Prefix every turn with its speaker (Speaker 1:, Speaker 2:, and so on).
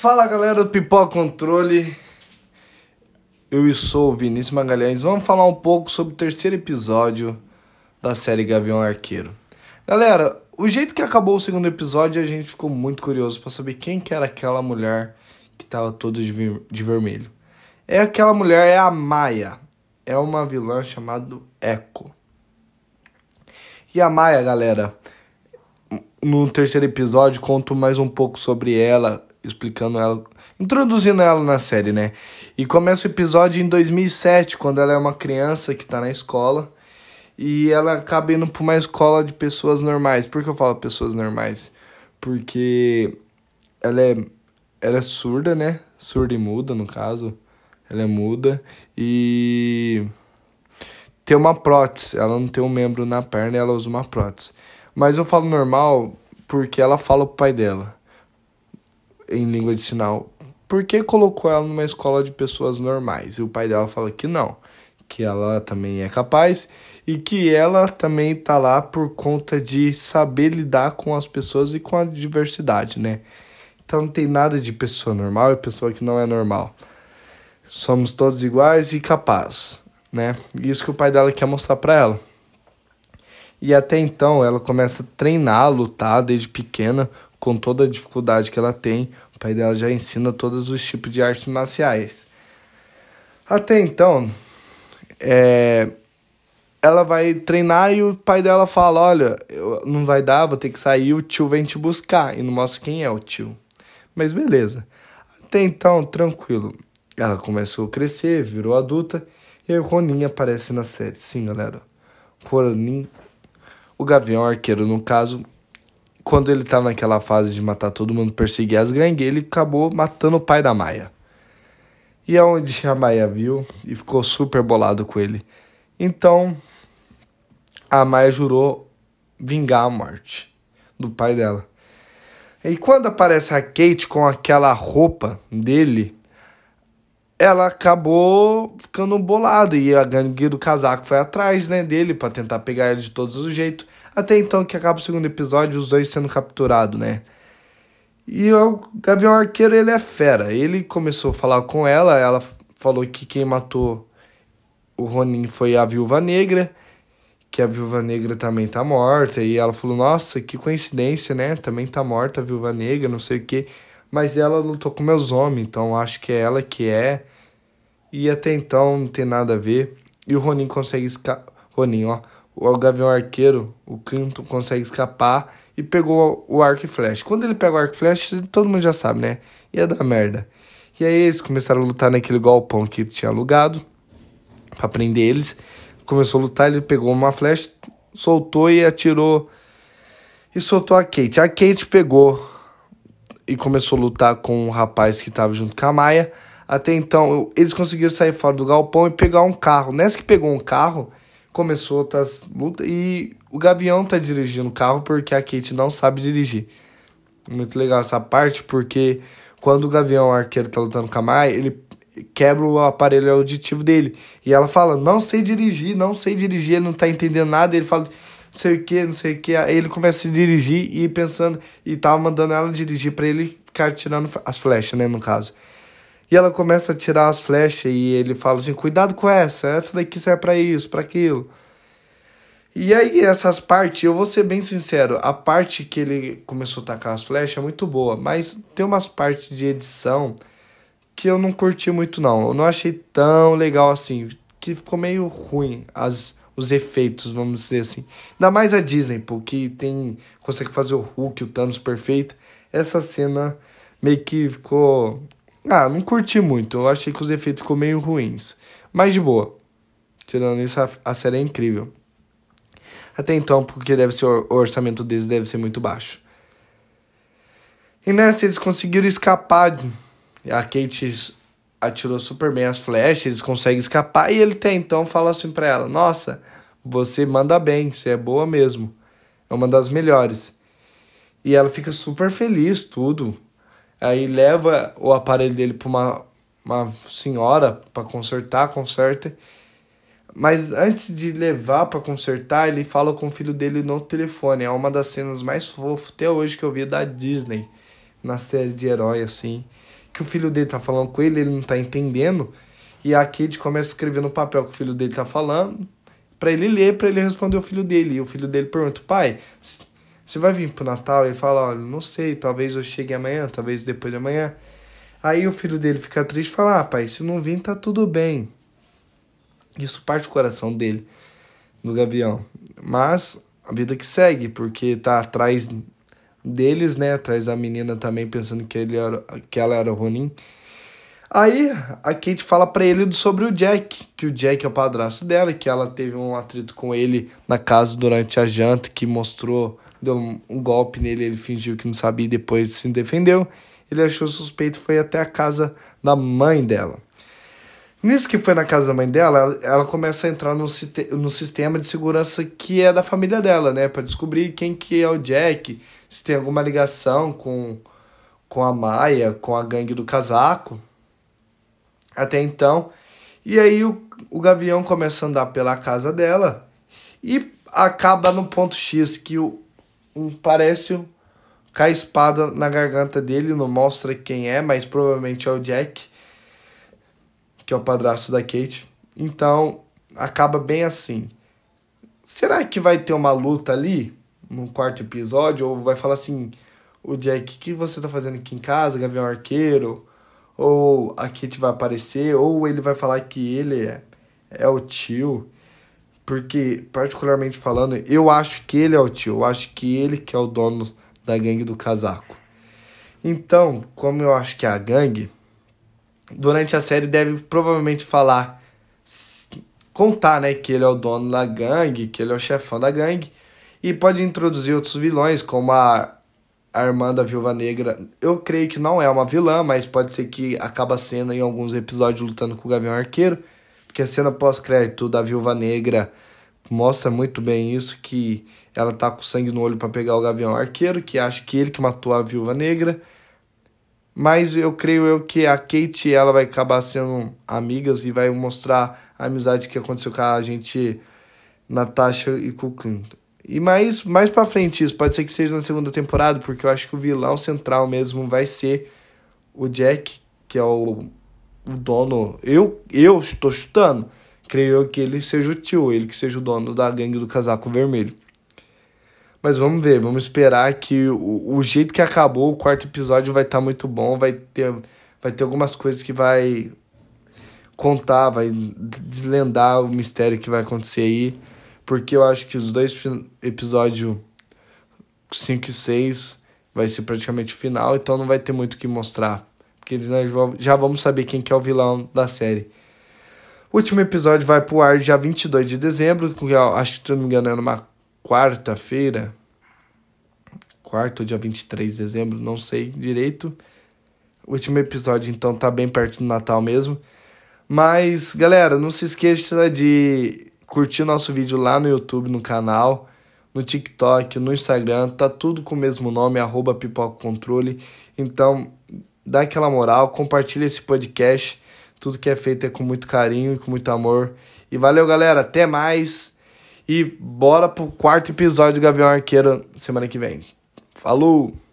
Speaker 1: Fala galera do Pipoca Controle, eu sou o Vinícius Magalhães. Vamos falar um pouco sobre o terceiro episódio da série Gavião Arqueiro. Galera, o jeito que acabou o segundo episódio, a gente ficou muito curioso para saber quem que era aquela mulher que tava toda de, de vermelho. É aquela mulher, é a Maia. É uma vilã chamada Echo. E a Maia, galera, no terceiro episódio, conto mais um pouco sobre ela, explicando ela, introduzindo ela na série, né? E começa o episódio em 2007, quando ela é uma criança que tá na escola e ela acaba indo pra uma escola de pessoas normais. Por que eu falo pessoas normais? Porque ela é, ela é surda, né? Surda e muda, no caso. Ela é muda e tem uma prótese. Ela não tem um membro na perna e ela usa uma prótese. Mas eu falo normal porque ela fala pro pai dela em língua de sinal. Por que colocou ela numa escola de pessoas normais? E o pai dela fala que não, que ela também é capaz e que ela também tá lá por conta de saber lidar com as pessoas e com a diversidade, né? Então não tem nada de pessoa normal e pessoa que não é normal. Somos todos iguais e capazes, né? Isso que o pai dela quer mostrar para ela. E até então ela começa a treinar, a lutar desde pequena, com toda a dificuldade que ela tem. O pai dela já ensina todos os tipos de artes marciais. Até então, é, ela vai treinar e o pai dela fala: Olha, eu, não vai dar, vou ter que sair, o tio vem te buscar. E não mostra quem é o tio. Mas beleza. Até então, tranquilo. Ela começou a crescer, virou adulta. E o Ronin aparece na série. Sim, galera. Ronin o Gavião Arqueiro, no caso, quando ele tava naquela fase de matar todo mundo, perseguir as gangues, ele acabou matando o pai da Maia. E é onde a Maia viu e ficou super bolado com ele. Então, a Maia jurou vingar a morte do pai dela. E quando aparece a Kate com aquela roupa dele, ela acabou ficando bolada e a gangue do casaco foi atrás, né, dele para tentar pegar ele de todos os jeitos. Até então que acaba o segundo episódio, os dois sendo capturados, né? E o Gavião Arqueiro, ele é fera. Ele começou a falar com ela, ela falou que quem matou o Ronin foi a Viúva Negra, que a Viúva Negra também tá morta. E ela falou, nossa, que coincidência, né? Também tá morta a Viúva Negra, não sei o que mas ela lutou com meus homens, então acho que é ela que é. E até então não tem nada a ver. E o Ronin consegue escapar. Ronin, ó. O Gavião Arqueiro, o Clinton consegue escapar e pegou o arco e flecha. Quando ele pega o arco e flecha, todo mundo já sabe, né? Ia dar merda. E aí eles começaram a lutar naquele galpão que tinha alugado para prender eles. Começou a lutar, ele pegou uma flecha, soltou e atirou. E soltou a Kate. A Kate pegou e começou a lutar com um rapaz que estava junto com a Maia. Até então, eles conseguiram sair fora do galpão e pegar um carro. Nessa que pegou um carro, começou outras lutas e o Gavião tá dirigindo o carro porque a Kate não sabe dirigir. Muito legal essa parte, porque quando o Gavião Arqueiro tá lutando com a Maia, ele quebra o aparelho auditivo dele. E ela fala, não sei dirigir, não sei dirigir, ele não tá entendendo nada. Ele fala, não sei o que, não sei o que. Aí ele começa a dirigir e pensando, e tava mandando ela dirigir para ele ficar tirando as flechas, né, no caso. E ela começa a tirar as flechas e ele fala assim: cuidado com essa, essa daqui serve para isso, para aquilo. E aí, essas partes, eu vou ser bem sincero, a parte que ele começou a tacar as flechas é muito boa, mas tem umas partes de edição que eu não curti muito, não. Eu não achei tão legal assim, que ficou meio ruim as, os efeitos, vamos dizer assim. Ainda mais a Disney, porque tem consegue fazer o Hulk, o Thanos perfeito. Essa cena meio que ficou. Ah, não curti muito. Eu achei que os efeitos ficou meio ruins. Mas de boa. Tirando isso, a, a série é incrível. Até então, porque deve ser o orçamento deles deve ser muito baixo. E nessa eles conseguiram escapar. A Kate atirou super bem as flechas, eles conseguem escapar. E ele até então fala assim pra ela: Nossa, você manda bem, você é boa mesmo. É uma das melhores. E ela fica super feliz, tudo. Aí leva o aparelho dele pra uma, uma senhora para consertar, conserta. Mas antes de levar para consertar, ele fala com o filho dele no telefone. É uma das cenas mais fofas até hoje que eu vi da Disney. na série de herói, assim. Que o filho dele tá falando com ele, ele não tá entendendo. E a Kate começa a escrever no papel que o filho dele tá falando, para ele ler, para ele responder o filho dele. E o filho dele pergunta: pai, você vai vir pro Natal? Ele fala: olha, não sei, talvez eu chegue amanhã, talvez depois de amanhã. Aí o filho dele fica triste e fala: ah, pai, se não vir, tá tudo bem. Isso parte do coração dele, do Gavião. Mas a vida que segue, porque tá atrás deles, né? Atrás da menina também, pensando que, ele era, que ela era Ronin. Aí a Kate fala para ele sobre o Jack, que o Jack é o padrasto dela, que ela teve um atrito com ele na casa durante a janta, que mostrou, deu um, um golpe nele, ele fingiu que não sabia e depois se defendeu. Ele achou suspeito, foi até a casa da mãe dela. Nisso que foi na casa da mãe dela, ela, começa a entrar no, no sistema de segurança que é da família dela, né? para descobrir quem que é o Jack, se tem alguma ligação com, com a Maia, com a gangue do casaco até então. E aí o, o Gavião começa a andar pela casa dela e acaba no ponto X que o, parece cai espada na garganta dele, não mostra quem é, mas provavelmente é o Jack, que é o padrasto da Kate. Então acaba bem assim. Será que vai ter uma luta ali no quarto episódio? Ou vai falar assim: o Jack, o que você tá fazendo aqui em casa, Gavião Arqueiro? ou a Kate vai aparecer, ou ele vai falar que ele é, é o tio. Porque, particularmente falando, eu acho que ele é o tio, eu acho que ele que é o dono da gangue do casaco. Então, como eu acho que é a gangue, durante a série deve provavelmente falar, contar, né, que ele é o dono da gangue, que ele é o chefão da gangue, e pode introduzir outros vilões, como a a irmã da Viúva Negra, eu creio que não é uma vilã, mas pode ser que acaba sendo em alguns episódios lutando com o Gavião Arqueiro, porque a cena pós-crédito da Viúva Negra mostra muito bem isso, que ela tá com sangue no olho para pegar o Gavião Arqueiro, que acha que ele que matou a Viúva Negra. Mas eu creio eu que a Kate ela vai acabar sendo amigas e vai mostrar a amizade que aconteceu com a gente Natasha e com o Clinton. E mais, mais pra frente isso, pode ser que seja na segunda temporada, porque eu acho que o vilão central mesmo vai ser o Jack, que é o, o dono. Eu, eu estou chutando. Creio eu que ele seja o tio, ele que seja o dono da gangue do casaco vermelho. Mas vamos ver, vamos esperar que o, o jeito que acabou o quarto episódio vai estar tá muito bom, vai ter, vai ter algumas coisas que vai contar, vai deslendar o mistério que vai acontecer aí porque eu acho que os dois episódios 5 e 6 vai ser praticamente o final, então não vai ter muito o que mostrar. Porque nós já vamos saber quem que é o vilão da série. O último episódio vai pro ar dia 22 de dezembro, que acho que, se não me engano, é numa quarta-feira. Quarto dia 23 de dezembro, não sei direito. O último episódio, então, tá bem perto do Natal mesmo. Mas, galera, não se esqueça de curtir nosso vídeo lá no YouTube, no canal, no TikTok, no Instagram, tá tudo com o mesmo nome, arroba Pipoca Controle. Então, dá aquela moral, compartilha esse podcast. Tudo que é feito é com muito carinho e com muito amor. E valeu, galera. Até mais. E bora pro quarto episódio do Gavião Arqueiro semana que vem. Falou!